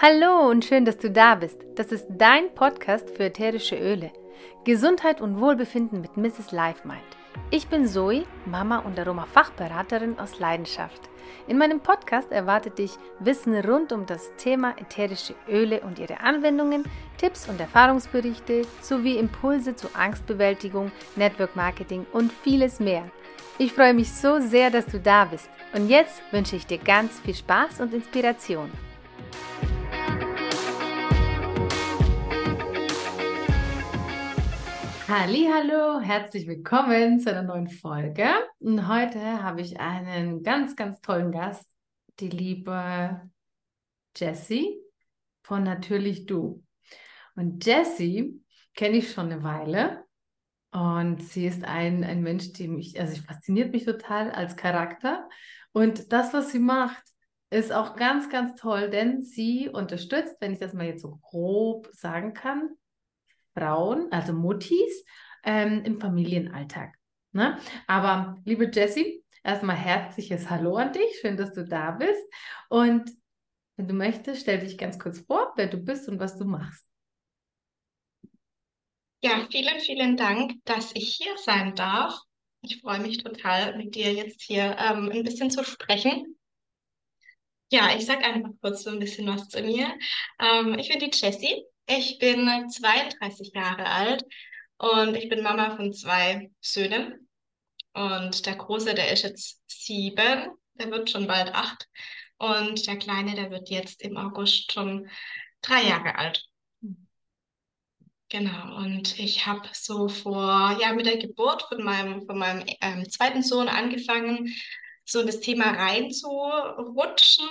Hallo und schön, dass du da bist. Das ist dein Podcast für ätherische Öle. Gesundheit und Wohlbefinden mit Mrs. Lifemind. Ich bin Zoe, Mama und Aroma-Fachberaterin aus Leidenschaft. In meinem Podcast erwartet dich Wissen rund um das Thema ätherische Öle und ihre Anwendungen, Tipps und Erfahrungsberichte sowie Impulse zur Angstbewältigung, Network Marketing und vieles mehr. Ich freue mich so sehr, dass du da bist. Und jetzt wünsche ich dir ganz viel Spaß und Inspiration. Hallo, herzlich willkommen zu einer neuen Folge. Und heute habe ich einen ganz, ganz tollen Gast, die liebe Jessie von Natürlich Du. Und Jessie kenne ich schon eine Weile und sie ist ein, ein Mensch, die mich, also sie fasziniert mich total als Charakter. Und das, was sie macht, ist auch ganz, ganz toll, denn sie unterstützt, wenn ich das mal jetzt so grob sagen kann, Frauen, also Muttis, ähm, im Familienalltag. Ne? Aber liebe Jessie, erstmal herzliches Hallo an dich. Schön, dass du da bist. Und wenn du möchtest, stell dich ganz kurz vor, wer du bist und was du machst. Ja, vielen, vielen Dank, dass ich hier sein darf. Ich freue mich total, mit dir jetzt hier ähm, ein bisschen zu sprechen. Ja, ich sage einfach kurz so ein bisschen was zu mir. Ähm, ich bin die Jessie. Ich bin 32 Jahre alt und ich bin Mama von zwei Söhnen. Und der Große, der ist jetzt sieben, der wird schon bald acht. Und der Kleine, der wird jetzt im August schon drei Jahre alt. Genau, und ich habe so vor, ja, mit der Geburt von meinem, von meinem ähm, zweiten Sohn angefangen, so in das Thema reinzurutschen.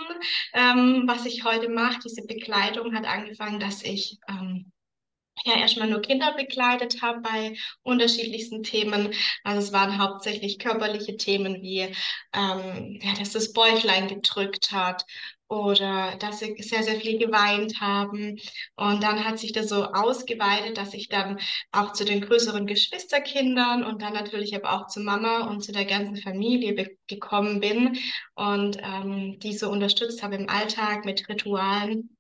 Ähm, was ich heute mache, diese Begleitung hat angefangen, dass ich ähm, ja erstmal nur Kinder begleitet habe bei unterschiedlichsten Themen. Also es waren hauptsächlich körperliche Themen wie, ähm, ja, dass das Bäuchlein gedrückt hat oder dass sie sehr, sehr viel geweint haben. Und dann hat sich das so ausgeweitet, dass ich dann auch zu den größeren Geschwisterkindern und dann natürlich aber auch zu Mama und zu der ganzen Familie gekommen bin und ähm, die so unterstützt habe im Alltag mit Ritualen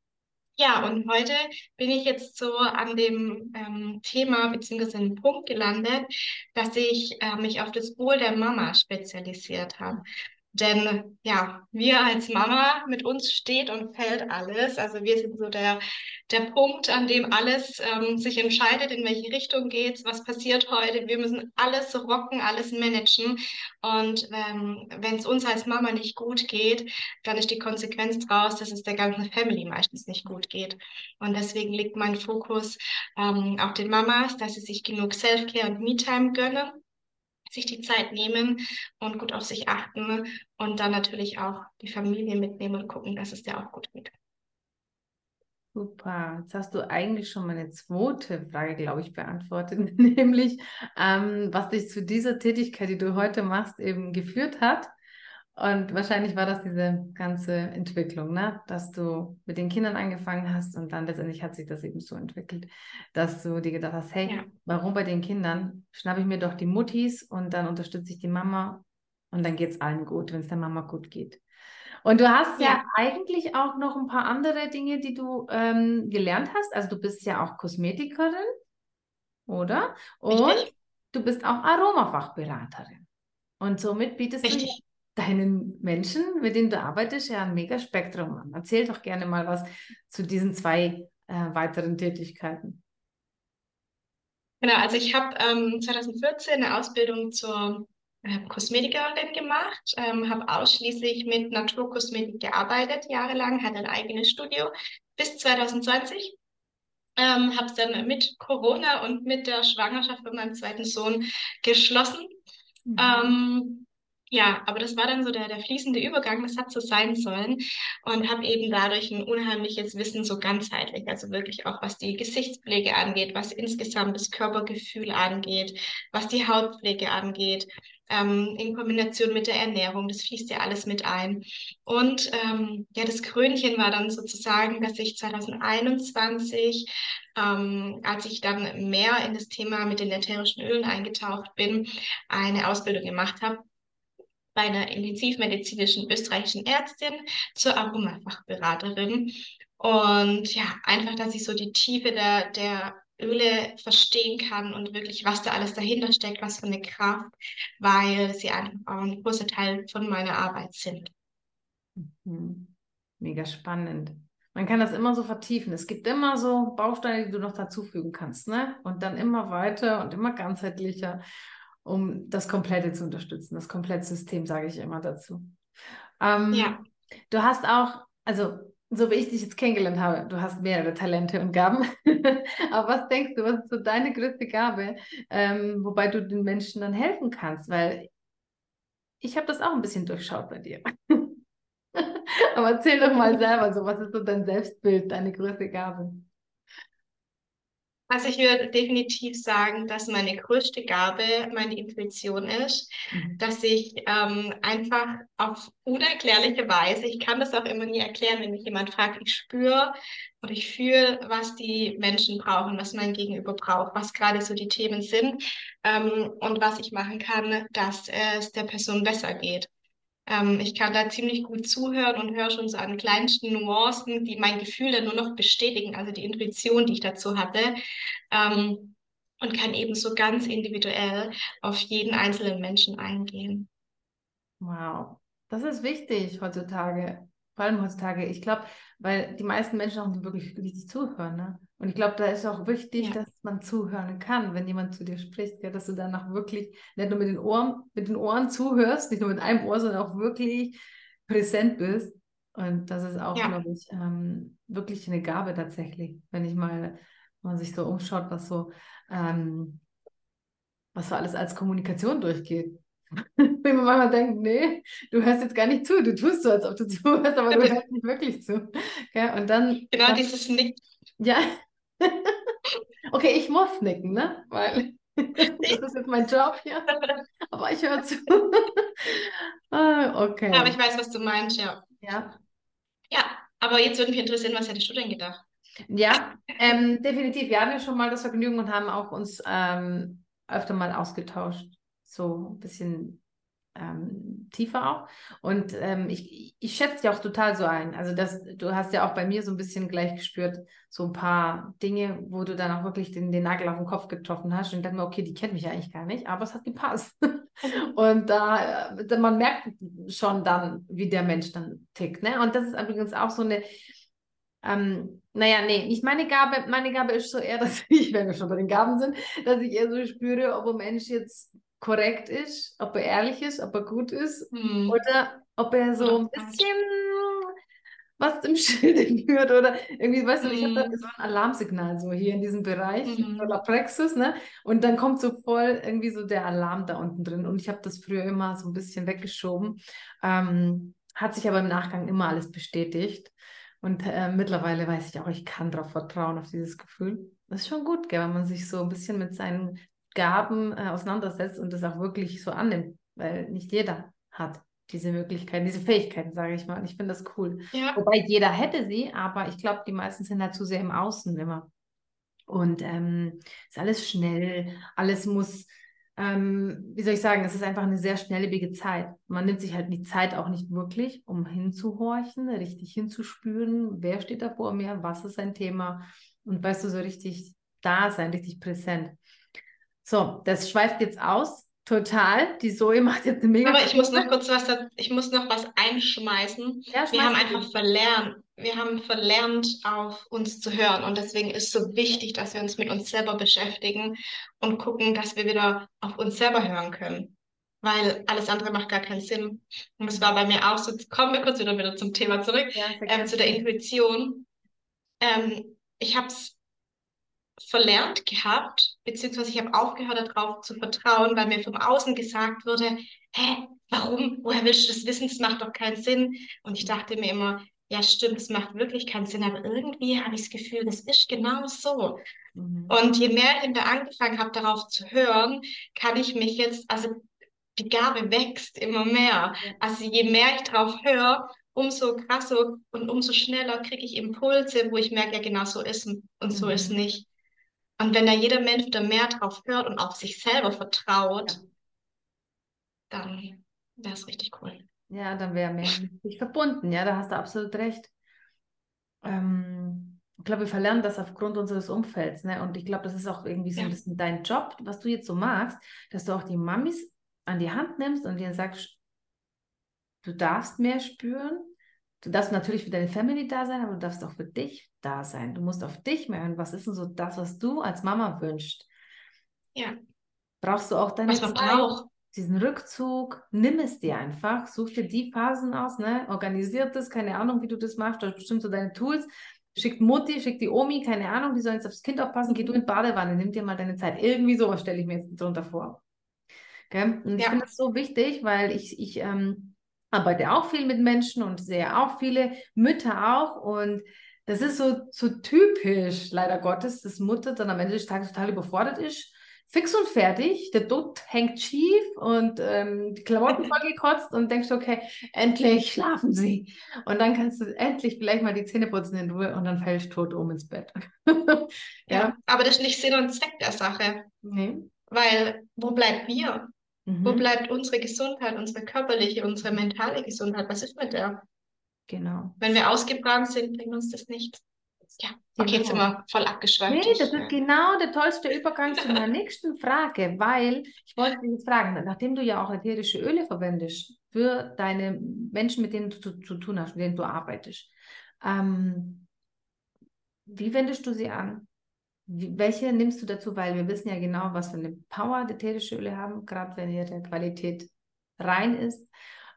ja, und heute bin ich jetzt so an dem ähm, Thema bzw. dem Punkt gelandet, dass ich äh, mich auf das Wohl der Mama spezialisiert habe. Denn ja, wir als Mama, mit uns steht und fällt alles. Also wir sind so der, der Punkt, an dem alles ähm, sich entscheidet, in welche Richtung geht's, was passiert heute. Wir müssen alles rocken, alles managen. Und ähm, wenn es uns als Mama nicht gut geht, dann ist die Konsequenz daraus, dass es der ganzen Family meistens nicht gut geht. Und deswegen liegt mein Fokus ähm, auf den Mamas, dass sie sich genug Self-Care und Me-Time gönnen sich die Zeit nehmen und gut auf sich achten und dann natürlich auch die Familie mitnehmen und gucken, dass es dir auch gut geht. Super. Jetzt hast du eigentlich schon meine zweite Frage, glaube ich, beantwortet, nämlich ähm, was dich zu dieser Tätigkeit, die du heute machst, eben geführt hat. Und wahrscheinlich war das diese ganze Entwicklung, ne? dass du mit den Kindern angefangen hast und dann letztendlich hat sich das eben so entwickelt, dass du dir gedacht hast, hey, ja. warum bei den Kindern schnappe ich mir doch die Muttis und dann unterstütze ich die Mama und dann geht es allen gut, wenn es der Mama gut geht. Und du hast ja. ja. eigentlich auch noch ein paar andere Dinge, die du ähm, gelernt hast. Also du bist ja auch Kosmetikerin, oder? Und Richtig. du bist auch Aromafachberaterin. Und somit bietest Richtig. du deinen Menschen, mit denen du arbeitest, ja ein mega Spektrum an. Erzähl doch gerne mal was zu diesen zwei äh, weiteren Tätigkeiten. Genau, also ich habe ähm, 2014 eine Ausbildung zur äh, Kosmetikerin gemacht, ähm, habe ausschließlich mit Naturkosmetik gearbeitet, jahrelang, hatte ein eigenes Studio bis 2020. Ähm, habe es dann mit Corona und mit der Schwangerschaft von meinem zweiten Sohn geschlossen. Mhm. Ähm, ja, aber das war dann so der, der fließende Übergang, das hat so sein sollen und habe eben dadurch ein unheimliches Wissen so ganzheitlich, also wirklich auch was die Gesichtspflege angeht, was insgesamt das Körpergefühl angeht, was die Hautpflege angeht, ähm, in Kombination mit der Ernährung, das fließt ja alles mit ein. Und ähm, ja, das Krönchen war dann sozusagen, dass ich 2021 ähm, als ich dann mehr in das Thema mit den ätherischen Ölen eingetaucht bin, eine Ausbildung gemacht habe bei einer intensivmedizinischen österreichischen Ärztin zur Aromafachberaterin. Und ja, einfach, dass ich so die Tiefe der, der Öle verstehen kann und wirklich, was da alles dahinter steckt, was für eine Kraft, weil sie einfach auch ein großer Teil von meiner Arbeit sind. Mhm. Mega spannend. Man kann das immer so vertiefen. Es gibt immer so Bausteine, die du noch dazufügen kannst, ne? Und dann immer weiter und immer ganzheitlicher, um das Komplette zu unterstützen, das Komplettsystem, sage ich immer dazu. Ähm, Ja. Du hast auch, also so wie ich dich jetzt kennengelernt habe, du hast mehrere Talente und Gaben. Aber was denkst du, was ist so deine größte Gabe, ähm, wobei du den Menschen dann helfen kannst? Weil ich habe das auch ein bisschen durchschaut bei dir. Aber erzähl doch mal selber so, was ist so dein Selbstbild, deine größte Gabe? Also ich würde definitiv sagen, dass meine größte Gabe meine Intuition ist, Mhm. dass ich ähm, einfach auf unerklärliche Weise, ich kann das auch immer nie erklären, wenn mich jemand fragt, ich spüre oder ich fühle, was die Menschen brauchen, was mein Gegenüber braucht, was gerade so die Themen sind ähm, und was ich machen kann, dass es der Person besser geht. Ähm, ich kann da ziemlich gut zuhören und höre schon so an kleinsten Nuancen, die mein Gefühl dann nur noch bestätigen, also die Intuition, die ich dazu hatte, ähm, und kann eben so ganz individuell auf jeden einzelnen Menschen eingehen. Wow, das ist wichtig heutzutage. Vor allem heutzutage. Ich glaube, weil die meisten Menschen auch nicht wirklich richtig zuhören. Ne? Und ich glaube, da ist auch wichtig, Ja. dass man zuhören kann, wenn jemand zu dir spricht, gell? dass du dann auch wirklich nicht nur mit den Ohren, mit den Ohren zuhörst, nicht nur mit einem Ohr, sondern auch wirklich präsent bist. Und das ist auch, Ja. glaube ich, ähm, wirklich eine Gabe tatsächlich, wenn ich mal, wenn man sich so umschaut, was so, ähm, was so alles als Kommunikation durchgeht. Wenn man manchmal denkt, nee, du hörst jetzt gar nicht zu, du tust so, als ob du zuhörst, aber du Stimmt. hörst nicht wirklich zu. Gell? Und dann, Genau dann dieses Nicht. ja, okay, ich muss nicken, ne? Weil das ist jetzt mein Job hier, aber ich höre zu. Ah, Aber okay, ich weiß, was du meinst, ja. ja. Ja, aber jetzt würde mich interessieren, was hättest du denn gedacht? Ja, ähm, definitiv. Wir hatten ja schon mal das Vergnügen und haben auch uns ähm, öfter mal ausgetauscht. So ein bisschen ähm, tiefer auch. Und ähm, ich, ich schätze dich auch total so ein. Also das, du hast ja auch bei mir so ein bisschen gleich gespürt, so ein paar Dinge, wo du dann auch wirklich den, den Nagel auf den Kopf getroffen hast. Und ich dachte mir, okay, die kennt mich ja eigentlich gar nicht, aber es hat gepasst. Und da, äh, man merkt schon dann, wie der Mensch dann tickt. Ne? Und das ist übrigens auch so eine, ähm, naja, nee, nicht meine Gabe. Meine Gabe ist so eher, dass ich, wenn wir schon bei den Gaben sind, dass ich eher so spüre, ob ein Mensch jetzt korrekt ist, ob er ehrlich ist, ob er gut ist Hm. oder ob er so Oder ein bisschen was im Schilde führt oder irgendwie, weißt du, ich habe da Mhm. so ein Alarmsignal so hier in diesem Bereich, Mhm. Solar Plexus, ne? Und dann kommt so voll irgendwie so der Alarm da unten drin und ich habe das früher immer so ein bisschen weggeschoben, ähm, hat sich aber im Nachgang immer alles bestätigt und äh, mittlerweile weiß ich auch, ich kann darauf vertrauen, auf dieses Gefühl. Das ist schon gut, gell, wenn man sich so ein bisschen mit seinen Gaben äh, auseinandersetzt und das auch wirklich so annimmt, weil nicht jeder hat diese Möglichkeiten, diese Fähigkeiten, sage ich mal. Und ich finde das cool. Ja, Wobei jeder hätte sie, aber ich glaube, die meisten sind halt zu sehr im Außen immer. Und ähm, ist alles schnell, alles muss, ähm, wie soll ich sagen, es ist einfach eine sehr schnelllebige Zeit. Man nimmt sich halt die Zeit auch nicht wirklich, um hinzuhorchen, richtig hinzuspüren, wer steht da vor mir, was ist ein Thema und weißt du, so richtig da sein, richtig präsent. So, das schweift jetzt aus. Total. Die Zoe macht jetzt eine mega aber ich muss noch kurz was, ich muss noch was einschmeißen. Ja, Wir haben einfach verlernt, wir haben verlernt, auf uns zu hören. Und deswegen ist so wichtig, dass wir uns mit uns selber beschäftigen und gucken, dass wir wieder auf uns selber hören können. Weil alles andere macht gar keinen Sinn. Und es war bei mir auch so, kommen wir kurz wieder, wieder zum Thema zurück, Ja, ähm, zu der Intuition. Ähm, ich habe es verlernt gehabt, beziehungsweise ich habe aufgehört, darauf zu vertrauen, weil mir vom Außen gesagt wurde, hä, warum? Woher willst du das wissen? Das macht doch keinen Sinn. Und ich dachte mir immer, ja, stimmt, es macht wirklich keinen Sinn, aber irgendwie habe ich das Gefühl, das ist genau so. Mhm. Und je mehr ich da angefangen habe, darauf zu hören, kann ich mich jetzt, also die Gabe wächst immer mehr. Also je mehr ich drauf höre, umso krasser und umso schneller kriege ich Impulse, wo ich merke, ja genau so ist und so ist Mhm. nicht. Und wenn da jeder Mensch wieder mehr drauf hört und auf sich selber vertraut, Ja. dann wäre es richtig cool. Ja, dann wäre mehr mit sich verbunden. Ja, da hast du absolut recht. ähm, ich glaube, wir verlernen das aufgrund unseres Umfelds. Ne? Und ich glaube, das ist auch irgendwie so Ja. ein bisschen dein Job, was du jetzt so magst, dass du auch die Mamis an die Hand nimmst und denen sagst, du darfst mehr spüren. Du darfst natürlich für deine Family da sein, aber du darfst auch für dich da sein. Du musst auf dich mehr hören. Was ist denn so das, was du als Mama wünschst? Ja. Brauchst du auch deine Was Zeit, diesen Rückzug? Nimm es dir einfach. Such dir die Phasen aus, ne? Organisiert das, keine Ahnung, wie du das machst. Du hast bestimmt so deine Tools. Schickt Mutti, schickt die Omi, keine Ahnung, die sollen jetzt aufs Kind aufpassen. Geh du in die Badewanne, nimm dir mal deine Zeit. Irgendwie sowas stelle ich mir jetzt drunter vor. Gell? Und ich Ja. finde das so wichtig, weil ich, ich ähm, arbeite auch viel mit Menschen und sehe auch viele Mütter auch. Und das ist so, so typisch, leider Gottes, dass Mutter dann am Ende des Tages total überfordert ist. Fix und fertig, der Dutt hängt schief und ähm, die Klamotten vollgekotzt und denkst, okay, endlich schlafen sie. Und dann kannst du endlich vielleicht mal die Zähne putzen in Ruhe und dann fällst du tot um ins Bett. Ja. ja, Aber das ist nicht Sinn und Zweck der Sache. nee. Weil wo bleibt wir? Wo Mhm. bleibt unsere Gesundheit, unsere körperliche, unsere mentale Gesundheit? Was ist mit der? Genau. Wenn wir ausgebrannt sind, bringt uns das nichts. Ja, okay, jetzt sind Genau. wir voll abgeschweift. Nee, das ist genau der tollste Übergang zu meiner nächsten Frage, weil ich wollte dich fragen, nachdem du ja auch ätherische Öle verwendest für deine Menschen, mit denen du zu, zu tun hast, mit denen du arbeitest, ähm, wie wendest du sie an? Welche nimmst du dazu? Weil wir wissen ja genau, was für eine Power die ätherische Öle haben, gerade wenn ihre Qualität rein ist,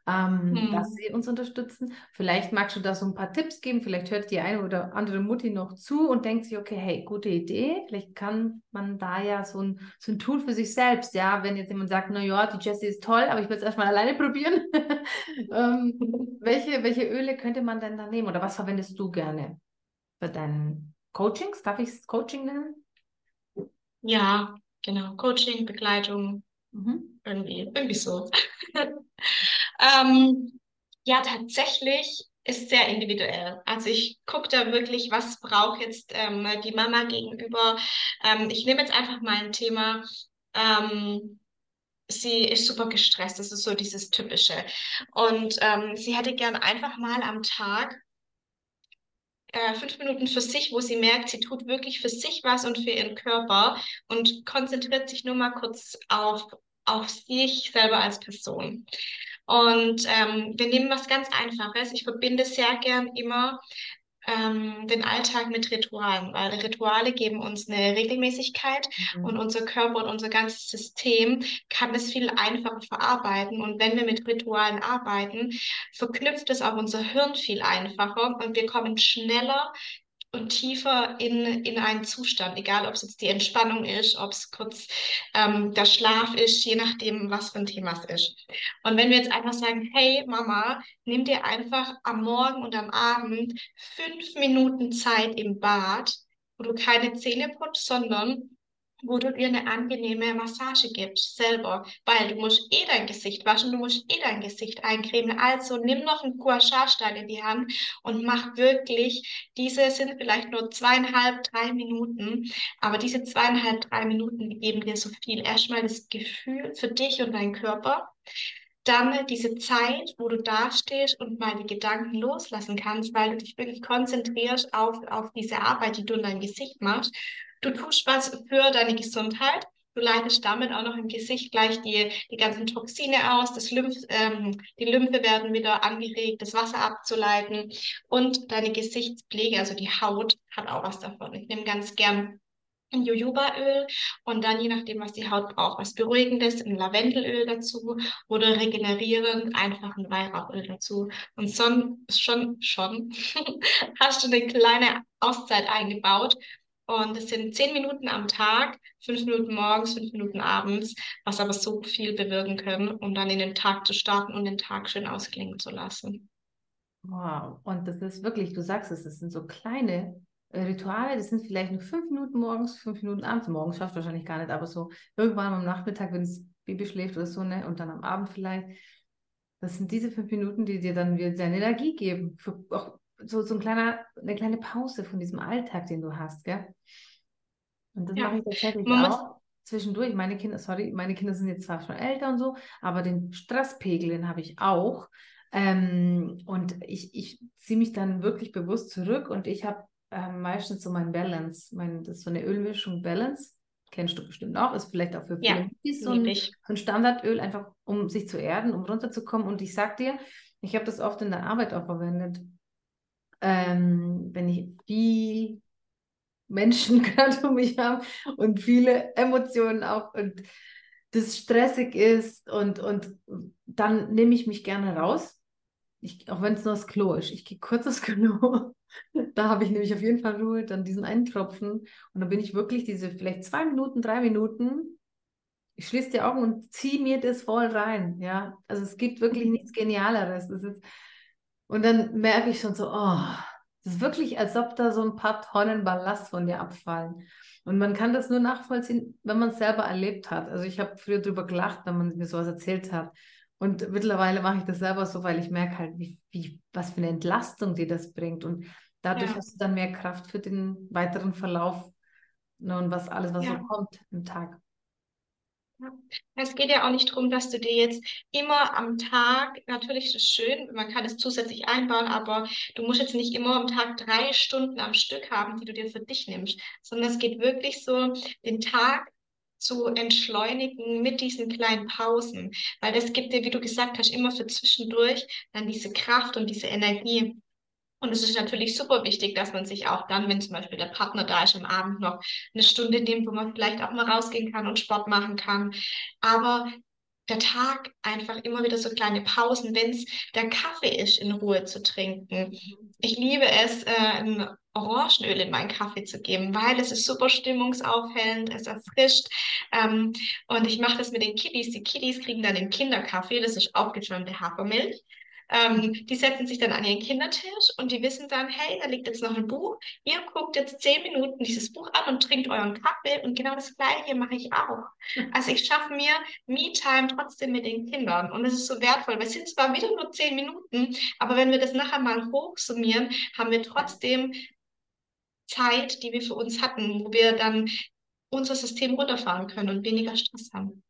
ähm, Hm. dass sie uns unterstützen. Vielleicht magst du da so ein paar Tipps geben. Vielleicht hört die eine oder andere Mutti noch zu und denkt sich, okay, hey, gute Idee. Vielleicht kann man da ja so ein, so ein Tool für sich selbst, ja, wenn jetzt jemand sagt, na ja, die Jessie ist toll, aber ich will es erstmal alleine probieren. ähm, welche, welche Öle könnte man denn da nehmen oder was verwendest du gerne für deinen Coachings? Darf ich es Coaching nennen? ja, genau. Coaching, Begleitung, Mhm. irgendwie, irgendwie so. Ähm, ja, tatsächlich ist sehr individuell. Also ich gucke da wirklich, was braucht jetzt ähm, die Mama gegenüber. Ähm, ich nehme jetzt einfach mal ein Thema. Ähm, sie ist super gestresst. Das ist so dieses Typische. Und ähm, sie hätte gern einfach mal am Tag äh, fünf Minuten für sich, wo sie merkt, sie tut wirklich für sich was und für ihren Körper und konzentriert sich nur mal kurz auf, auf sich selber als Person. Und ähm, wir nehmen was ganz Einfaches. Ich verbinde sehr gern immer ähm, den Alltag mit Ritualen, weil Rituale geben uns eine Regelmäßigkeit und Mhm. unser Körper und unser ganzes System kann es viel einfacher verarbeiten. Und wenn wir mit Ritualen arbeiten, verknüpft es auch unser Hirn viel einfacher und wir kommen schneller und tiefer in, in einen Zustand, egal ob es jetzt die Entspannung ist, ob es kurz ähm, der Schlaf ist, je nachdem, was für ein Thema es ist. Und wenn wir jetzt einfach sagen, hey Mama, nimm dir einfach am Morgen und am Abend fünf Minuten Zeit im Bad, wo du keine Zähne putzt, sondern wo du dir eine angenehme Massage gibst, selber, weil du musst eh dein Gesicht waschen, du musst eh dein Gesicht eincremen. Also nimm noch einen Gua Sha-Stein in die Hand und mach wirklich, diese sind vielleicht nur zweieinhalb, drei Minuten, aber diese zweieinhalb, drei Minuten geben dir so viel. Erstmal das Gefühl für dich und deinen Körper. Dann diese Zeit, wo du dastehst und mal die Gedanken loslassen kannst, weil du dich wirklich konzentrierst auf, auf diese Arbeit, die du in deinem Gesicht machst. Du tust was für deine Gesundheit. Du leitest damit auch noch im Gesicht gleich die, die ganzen Toxine aus, das Lymph, ähm, die Lymphe werden wieder angeregt, das Wasser abzuleiten und deine Gesichtspflege, also die Haut, hat auch was davon. Ich nehme ganz gern ein Jojobaöl und dann je nachdem, was die Haut braucht, was Beruhigendes, ein Lavendelöl dazu oder regenerierend einfach ein Weihrauchöl dazu. Und son, schon, schon hast du eine kleine Auszeit eingebaut. Und es sind zehn Minuten am Tag, fünf Minuten morgens, fünf Minuten abends, was aber so viel bewirken können, um dann in den Tag zu starten und den Tag schön ausklingen zu lassen. Wow. Und das ist wirklich, du sagst es, das sind so kleine äh, Rituale, das sind vielleicht nur fünf Minuten morgens, fünf Minuten abends. Morgens schafft wahrscheinlich gar nicht, aber so irgendwann am Nachmittag, wenn das Baby schläft oder so, ne? Und dann am Abend vielleicht. Das sind diese fünf Minuten, die dir dann wieder deine Energie geben. Für auch so, so ein kleiner, eine kleine Pause von diesem Alltag, den du hast, gell? Und das Ja, mache ich tatsächlich man auch zwischendurch. Meine Kinder, sorry, meine Kinder sind jetzt zwar schon älter und so, aber den Stresspegel, den habe ich auch. Ähm, und ich, ich ziehe mich dann wirklich bewusst zurück und ich habe ähm, meistens so mein Balance, mein, das ist so eine Ölmischung Balance. Kennst du bestimmt auch, ist vielleicht auch für viele ja, so ein, so ein Standardöl, einfach um sich zu erden, um runterzukommen. Und ich sag dir, ich habe das oft in der Arbeit auch verwendet. Ähm, wenn ich viel Menschen gerade um mich habe und viele Emotionen auch und das stressig ist und, und dann nehme ich mich gerne raus. Ich, auch wenn es nur das Klo ist. Ich gehe kurz aufs Klo. da habe ich nämlich auf jeden Fall Ruhe, dann diesen einen Tropfen. Und dann bin ich wirklich diese vielleicht zwei Minuten, drei Minuten. Ich schließe die Augen und ziehe mir das voll rein. Ja, also es gibt wirklich mhm. nichts Genialeres. Das ist, und dann merke ich schon so, oh, es ist wirklich, als ob da so ein paar Tonnen Ballast von dir abfallen. Und man kann das nur nachvollziehen, wenn man es selber erlebt hat. Also ich habe früher darüber gelacht, wenn man mir sowas erzählt hat. Und mittlerweile mache ich das selber so, weil ich merke halt, wie, wie, was für eine Entlastung dir das bringt. Und dadurch ja. hast du dann mehr Kraft für den weiteren Verlauf ne, und was alles, was ja. so kommt im Tag. Es geht ja auch nicht darum, dass du dir jetzt immer am Tag, natürlich ist es schön, man kann es zusätzlich einbauen, aber du musst jetzt nicht immer am Tag drei Stunden am Stück haben, die du dir für dich nimmst, sondern es geht wirklich so, den Tag zu entschleunigen mit diesen kleinen Pausen, weil das gibt dir, wie du gesagt hast, immer für zwischendurch dann diese Kraft und diese Energie. Und es ist natürlich super wichtig, dass man sich auch dann, wenn zum Beispiel der Partner da ist, am Abend noch eine Stunde nimmt, wo man vielleicht auch mal rausgehen kann und Sport machen kann. Aber der Tag einfach immer wieder so kleine Pausen, wenn es der Kaffee ist, in Ruhe zu trinken. Ich liebe es, äh, ein Orangenöl in meinen Kaffee zu geben, weil es ist super stimmungsaufhellend, es erfrischt. Ähm, und ich mache das mit den Kiddies. Die Kiddies kriegen dann den Kinderkaffee, das ist aufgeschäumte Hafermilch. Ähm, die setzen sich dann an ihren Kindertisch und die wissen dann, hey, da liegt jetzt noch ein Buch. Ihr guckt jetzt zehn Minuten dieses Buch an und trinkt euren Kaffee und genau das Gleiche mache ich auch. Also ich schaffe mir Me-Time trotzdem mit den Kindern und es ist so wertvoll. Wir sind zwar wieder nur zehn Minuten, aber wenn wir das nachher mal hochsummieren, haben wir trotzdem Zeit, die wir für uns hatten, wo wir dann unser System runterfahren können und weniger Stress haben.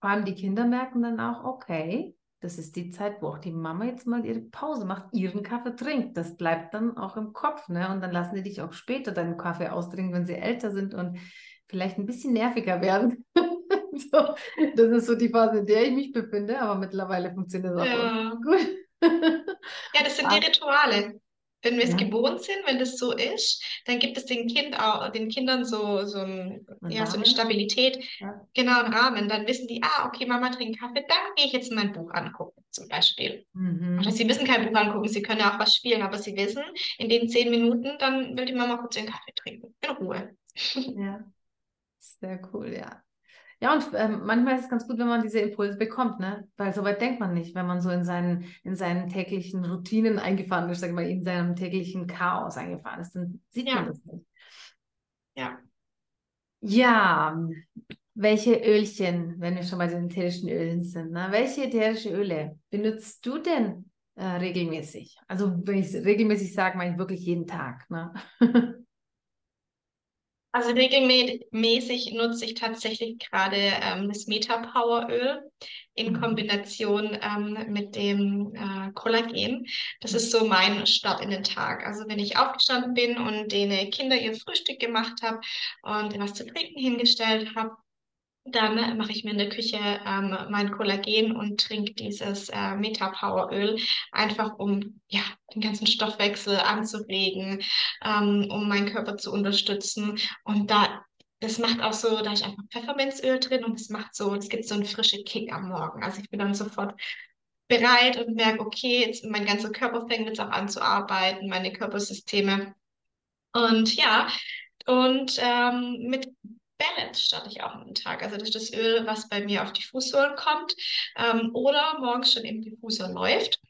Vor allem die Kinder merken dann auch, okay, das ist die Zeit, wo auch die Mama jetzt mal ihre Pause macht, ihren Kaffee trinkt. Das bleibt dann auch im Kopf, ne? Und dann lassen die dich auch später deinen Kaffee austrinken, wenn sie älter sind und vielleicht ein bisschen nerviger werden. so, das ist so die Phase, in der ich mich befinde, aber mittlerweile funktioniert das auch ja. gut. ja, das sind die Rituale. Wenn wir es ja. gewohnt sind, wenn das so ist, dann gibt es den, kind auch, den Kindern so, so, ein, ja, so eine Stabilität, ja. genau einen Rahmen. Dann wissen die, ah, okay, Mama trinkt Kaffee, dann gehe ich jetzt mein Buch angucken, zum Beispiel. Mhm. Oder sie müssen kein Buch angucken, sie können ja auch was spielen, aber sie wissen, in den zehn Minuten, dann will die Mama kurz den Kaffee trinken, in Ruhe. Ja, sehr cool, ja. Ja, und ähm, manchmal ist es ganz gut, wenn man diese Impulse bekommt, ne? Weil so weit denkt man nicht, wenn man so in seinen, in seinen täglichen Routinen eingefahren ist, sag ich mal, in seinem täglichen Chaos eingefahren ist, dann sieht ja. man das nicht. Ja. Ja, welche Ölchen, wenn wir schon bei den ätherischen Ölen sind, ne? welche ätherische Öle benutzt du denn äh, regelmäßig? Also wenn ich regelmäßig sage, meine ich wirklich jeden Tag. Ne? Also regelmäßig nutze ich tatsächlich gerade ähm, das Meta Power Öl in mhm. Kombination ähm, mit dem äh, Kollagen. Das ist so mein Start in den Tag. Also wenn ich aufgestanden bin und den Kinder ihr Frühstück gemacht habe und was zu trinken hingestellt habe, dann mache ich mir in der Küche ähm, mein Kollagen und trinke dieses äh, Meta-Power-Öl, einfach um ja, den ganzen Stoffwechsel anzuregen, ähm, um meinen Körper zu unterstützen. Und da, das macht auch so, da ist einfach Pfefferminzöl drin und es macht so, es gibt so einen frischen Kick am Morgen. Also ich bin dann sofort bereit und merke, okay, jetzt mein ganzer Körper fängt jetzt auch an zu arbeiten, meine Körpersysteme. Und ja, und ähm, mit Balance starte ich auch am Tag. Also das ist das Öl, was bei mir auf die Fußsohlen kommt ähm, oder morgens schon im Diffusor läuft.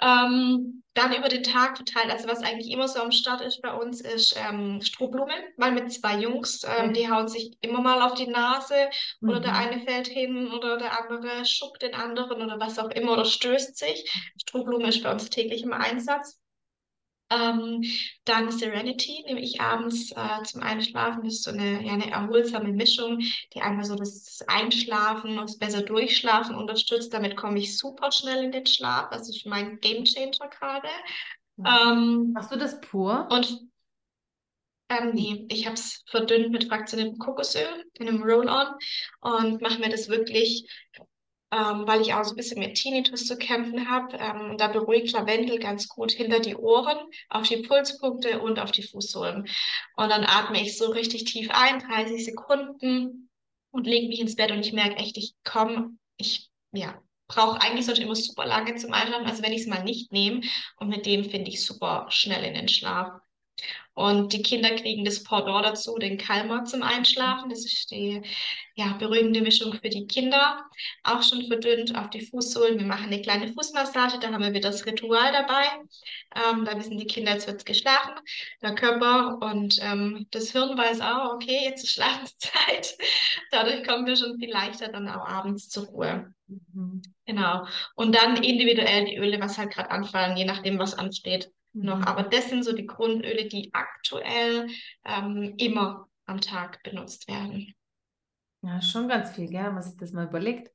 Ähm, dann über den Tag verteilt, also was eigentlich immer so am Start ist bei uns, ist ähm, Strohblume, mal mit zwei Jungs, ähm, die hauen sich immer mal auf die Nase oder mhm. der eine fällt hin oder der andere schuckt den anderen oder was auch immer oder stößt sich. Strohblume ist bei uns täglich im Einsatz. Ähm, dann Serenity nehme ich abends äh, zum Einschlafen. Das ist so eine, ja, eine erholsame Mischung, die einfach so das Einschlafen und das besser Durchschlafen unterstützt. Damit komme ich super schnell in den Schlaf. Das ist mein Game Changer gerade. Ähm, Machst du das pur? Und ähm, nee, ich habe es verdünnt mit fraktioniertem Kokosöl in einem Roll-On und mache mir das wirklich ähm, weil ich auch so ein bisschen mit Tinnitus zu kämpfen habe. Ähm, da beruhigt Lavendel ganz gut hinter die Ohren, auf die Pulspunkte und auf die Fußsohlen. Und dann atme ich so richtig tief ein, 30 Sekunden und lege mich ins Bett und ich merke echt, ich komme, ich, ja, brauche eigentlich sonst immer super lange zum Einschlafen, also wenn ich es mal nicht nehme. Und mit dem finde ich super schnell in den Schlaf. Und die Kinder kriegen das Pendant dazu, den Kalmer zum Einschlafen. Das ist die ja, beruhigende Mischung für die Kinder. Auch schon verdünnt auf die Fußsohlen. Wir machen eine kleine Fußmassage, da haben wir wieder das Ritual dabei. Ähm, da wissen die Kinder, jetzt wird es geschlafen, der Körper und ähm, das Hirn weiß auch, okay, jetzt ist Schlafenszeit. Dadurch kommen wir schon viel leichter dann auch abends zur Ruhe. Mhm. Genau. Und dann individuell die Öle, was halt gerade anfallen, je nachdem, was ansteht noch. Mhm. Aber das sind so die Grundöle, die aktuell ähm, immer am Tag benutzt werden. Ja, schon ganz viel, gell, wenn man sich das mal überlegt.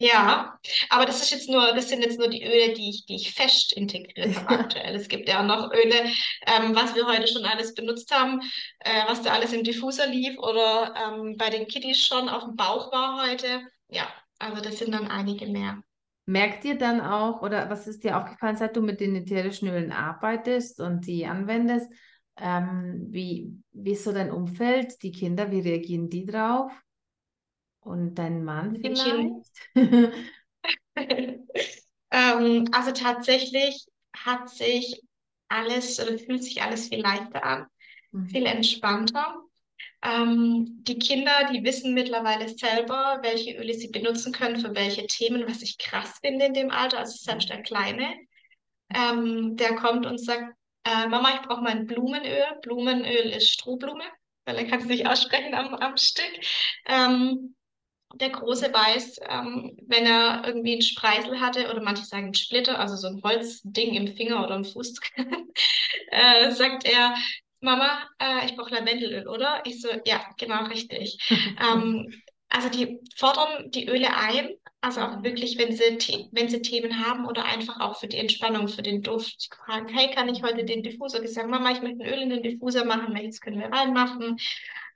Ja, aber das ist jetzt nur, das sind jetzt nur die Öle, die ich, die ich fest integriert habe aktuell. Es gibt ja auch noch Öle, ähm, was wir heute schon alles benutzt haben, äh, was da alles im Diffuser lief oder ähm, bei den Kitties schon auf dem Bauch war heute. Ja, also das sind dann einige mehr. Merkt ihr dann auch, oder was ist dir aufgefallen, seit du mit den ätherischen Ölen arbeitest und die anwendest, ähm, wie, wie ist so dein Umfeld, die Kinder, wie reagieren die drauf? Und dein Mann vielleicht? ähm, also tatsächlich hat sich alles oder fühlt sich alles viel leichter an, mhm. viel entspannter. Ähm, die Kinder, die wissen mittlerweile selber, welche Öle sie benutzen können für welche Themen, was ich krass finde in dem Alter. Also selbst der Kleine, ähm, der kommt und sagt, äh, Mama, ich brauche mal ein Blumenöl. Blumenöl ist Strohblume, weil er kann es nicht aussprechen am, am Stück. Ähm, der Große weiß, ähm, wenn er irgendwie einen Spreisel hatte oder manche sagen Splitter, also so ein Holzding im Finger oder im Fuß, äh, sagt er, Mama, äh, ich brauche Lavendelöl, oder? Ich so, ja, genau, richtig. ähm, also die fordern die Öle ein, also auch wirklich, wenn sie, wenn sie Themen haben oder einfach auch für die Entspannung, für den Duft. Fragen, hey, kann ich heute den Diffuser? Ich sage, Mama, ich möchte ein Öl in den Diffuser machen, welches können wir reinmachen?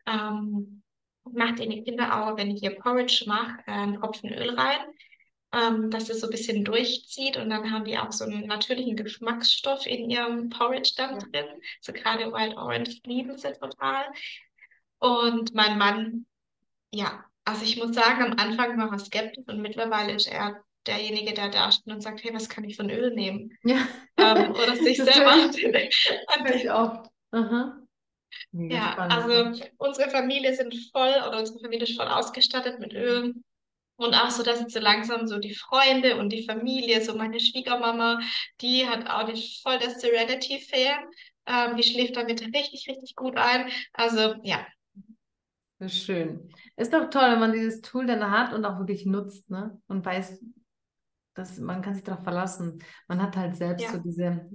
Ähm, macht in die Kinder auch, wenn ich ihr Porridge mache, äh, einen Tropfen Öl rein ähm, dass es so ein bisschen durchzieht und dann haben die auch so einen natürlichen Geschmacksstoff in ihrem Porridge dann drin. So gerade Wild Orange lieben sie total. Und mein Mann, ja, also ich muss sagen, am Anfang war er skeptisch und mittlerweile ist er derjenige, der da steht und sagt, hey, was kann ich von Öl nehmen? Ja. Ähm, oder sich selber. ich auch. Aha. Ja, spannend. also unsere Familie sind voll oder unsere Familie ist voll ausgestattet mit Öl. Und auch so, dass jetzt so langsam so die Freunde und die Familie, so meine Schwiegermama, die hat auch die voll das Serenity-Fan. Ähm, die schläft damit richtig, richtig gut ein. Also ja. Schön. Ist doch toll, wenn man dieses Tool dann hat und auch wirklich nutzt, ne? Und weiß, dass man kann sich darauf verlassen. Man hat halt selbst ja. so diese,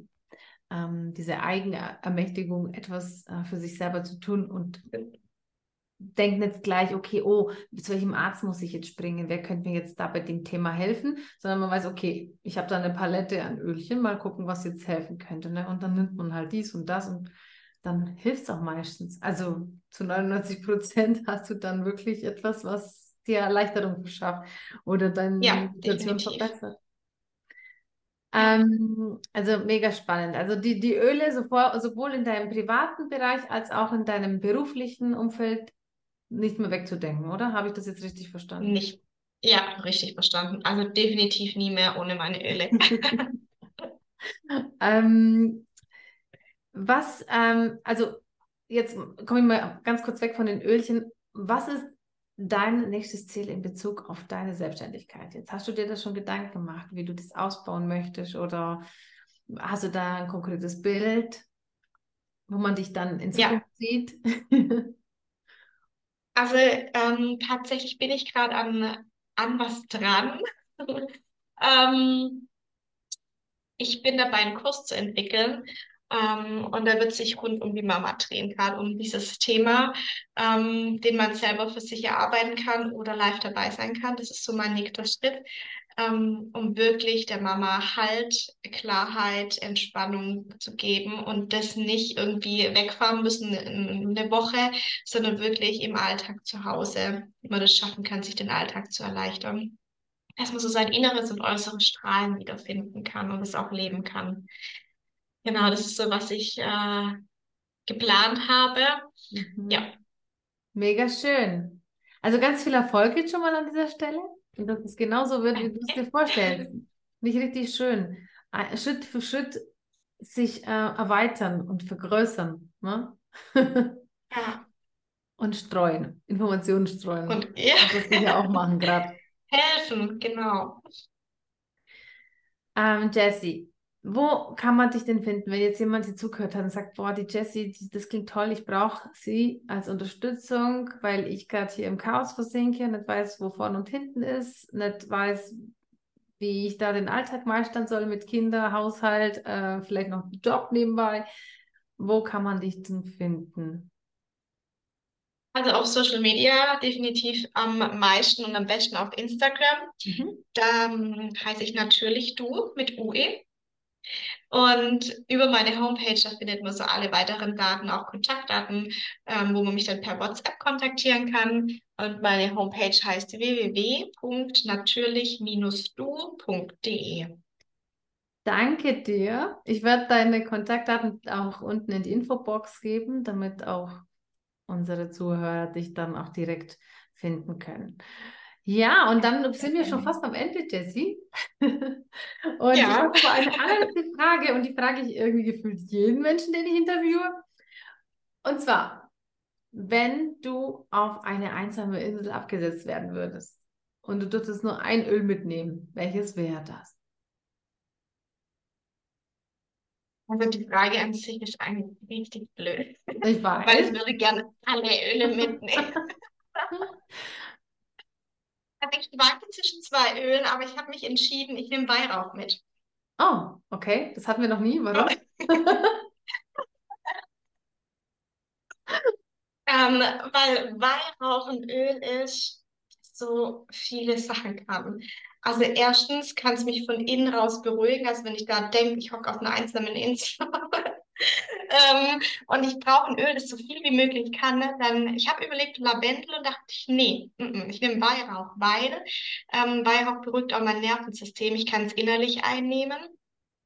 ähm, diese Eigenermächtigung, etwas äh, für sich selber zu tun und denkt nicht gleich, okay, oh, zu welchem Arzt muss ich jetzt springen? Wer könnte mir jetzt da bei dem Thema helfen? Sondern man weiß, okay, ich habe da eine Palette an Ölchen, mal gucken, was jetzt helfen könnte. Ne? Und dann nimmt man halt dies und das und dann hilft es auch meistens. Also zu 99 Prozent hast du dann wirklich etwas, was dir Erleichterung verschafft oder deine ja, Situation verbessert. Ähm, also mega spannend. Also die, die Öle sowohl, sowohl in deinem privaten Bereich als auch in deinem beruflichen Umfeld nicht mehr wegzudenken, oder? Habe ich das jetzt richtig verstanden? Nicht. Ja, richtig verstanden. Also definitiv nie mehr ohne meine Öle. ähm, was, ähm, also jetzt komme ich mal ganz kurz weg von den Ölchen. Was ist dein nächstes Ziel in Bezug auf deine Selbstständigkeit? Jetzt hast du dir das schon Gedanken gemacht, wie du das ausbauen möchtest oder hast du da ein konkretes Bild, wo man dich dann in Zukunft ja. sieht? Also ähm, tatsächlich bin ich gerade an, an was dran. ähm, ich bin dabei, einen Kurs zu entwickeln. Ähm, und da wird sich rund um die Mama drehen, gerade um dieses Thema, ähm, den man selber für sich erarbeiten kann oder live dabei sein kann. Das ist so mein nächster Schritt, ähm, um wirklich der Mama Halt, Klarheit, Entspannung zu geben und das nicht irgendwie wegfahren müssen in eine Woche, sondern wirklich im Alltag zu Hause, wie man das schaffen kann, sich den Alltag zu erleichtern dass man so sein inneres und äußeres Strahlen wiederfinden kann und es auch leben kann. Genau, das ist so, was ich äh, geplant habe. Mhm. Ja. Mega schön. Also ganz viel Erfolg jetzt schon mal an dieser Stelle. Und dass es genauso wird, wie du es dir vorstellst. Nicht richtig schön. Schritt für Schritt sich äh, erweitern und vergrößern. Ne? ja. Und streuen, Informationen streuen. Und ja. Das wir ja auch machen gerade. Helfen, genau. Ähm, Jessie, wo kann man dich denn finden, wenn jetzt jemand hier zugehört hat und sagt, boah, die Jessie, die, das klingt toll, ich brauche sie als Unterstützung, weil ich gerade hier im Chaos versinke, nicht weiß, wo vorne und hinten ist, nicht weiß, wie ich da den Alltag meistern soll mit Kinder, Haushalt, äh, vielleicht noch einen Job nebenbei. Wo kann man dich denn finden? Also auf Social Media definitiv am meisten und am besten auf Instagram. Mhm. Da ähm, heiße ich natürlich du mit UE. Und über meine Homepage, da findet man so alle weiteren Daten, auch Kontaktdaten, ähm, wo man mich dann per WhatsApp kontaktieren kann. Und meine Homepage heißt www.natürlich-du.de. Danke dir. Ich werde deine Kontaktdaten auch unten in die Infobox geben, damit auch unsere Zuhörer dich dann auch direkt finden können. Ja, und dann sind wir schon fast am Ende, Jessie. und ja. ich habe aber eine allerletzte Frage und die frage ich irgendwie gefühlt jeden Menschen, den ich interviewe. Und zwar, wenn du auf eine einsame Insel abgesetzt werden würdest und du dürftest nur ein Öl mitnehmen, welches wäre das? Also die Frage an sich ist eigentlich richtig blöd. Ich weiß. Weil ich würde gerne alle Öle mitnehmen. Also ich schwanke zwischen zwei Ölen, aber ich habe mich entschieden, ich nehme Weihrauch mit. Oh, okay. Das hatten wir noch nie. Warum? ähm, weil Weihrauch ein Öl ist, so viele Sachen kann. Also erstens kann es mich von innen raus beruhigen, also wenn ich da denke, ich hocke auf einer einsamen Insel ähm, und ich brauche ein Öl, das so viel wie möglich kann, ne? dann, ich habe überlegt Lavendel und dachte ich, nee, m -m, ich nehme Weihrauch, weil ähm, Weihrauch beruhigt auch mein Nervensystem, ich kann es innerlich einnehmen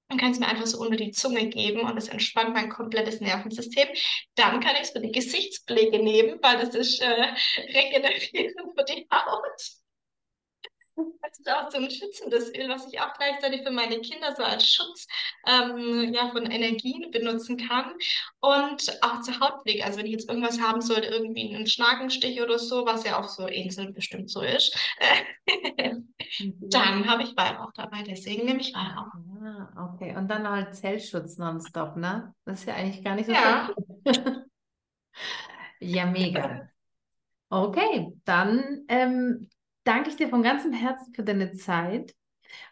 und kann es mir einfach so unter die Zunge geben und es entspannt mein komplettes Nervensystem. Dann kann ich es für die Gesichtspflege nehmen, weil das ist äh, regenerierend für die Haut. Das ist auch so ein schützendes Öl, was ich auch gleichzeitig für meine Kinder so als Schutz ähm, ja, von Energien benutzen kann. Und auch zur Hautpflege. Also wenn ich jetzt irgendwas haben sollte, irgendwie einen Schnakenstich oder so, was ja auch so Inseln bestimmt so ist, dann habe ich Weihrauch dabei. Deswegen nehme ich Weihrauch. Ah, okay. Und dann halt Zellschutz nonstop, ne? Das ist ja eigentlich gar nicht so ja. ja, mega. Okay, dann ähm, danke ich dir von ganzem Herzen für deine Zeit.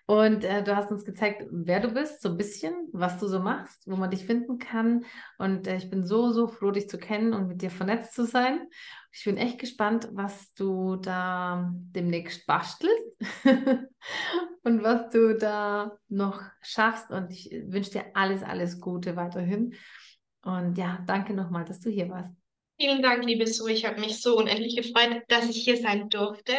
Und äh, du hast uns gezeigt, wer du bist, so ein bisschen, was du so machst, wo man dich finden kann. Und äh, ich bin so, so froh, dich zu kennen und mit dir vernetzt zu sein. Ich bin echt gespannt, was du da demnächst bastelst und was du da noch schaffst. Und ich wünsche dir alles, alles Gute weiterhin. Und ja, danke nochmal, dass du hier warst. Vielen Dank, liebe Sue. Ich habe mich so unendlich gefreut, dass ich hier sein durfte.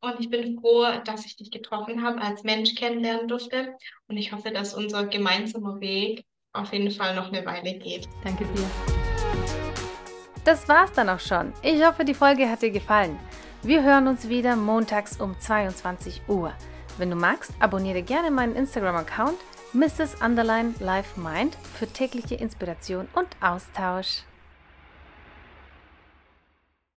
Und ich bin froh, dass ich dich getroffen habe, als Mensch kennenlernen durfte. Und ich hoffe, dass unser gemeinsamer Weg auf jeden Fall noch eine Weile geht. Danke dir. Das war's dann auch schon. Ich hoffe, die Folge hat dir gefallen. Wir hören uns wieder montags um 22 Uhr. Wenn du magst, abonniere gerne meinen Instagram-Account Mrs. Underline Life Mind für tägliche Inspiration und Austausch.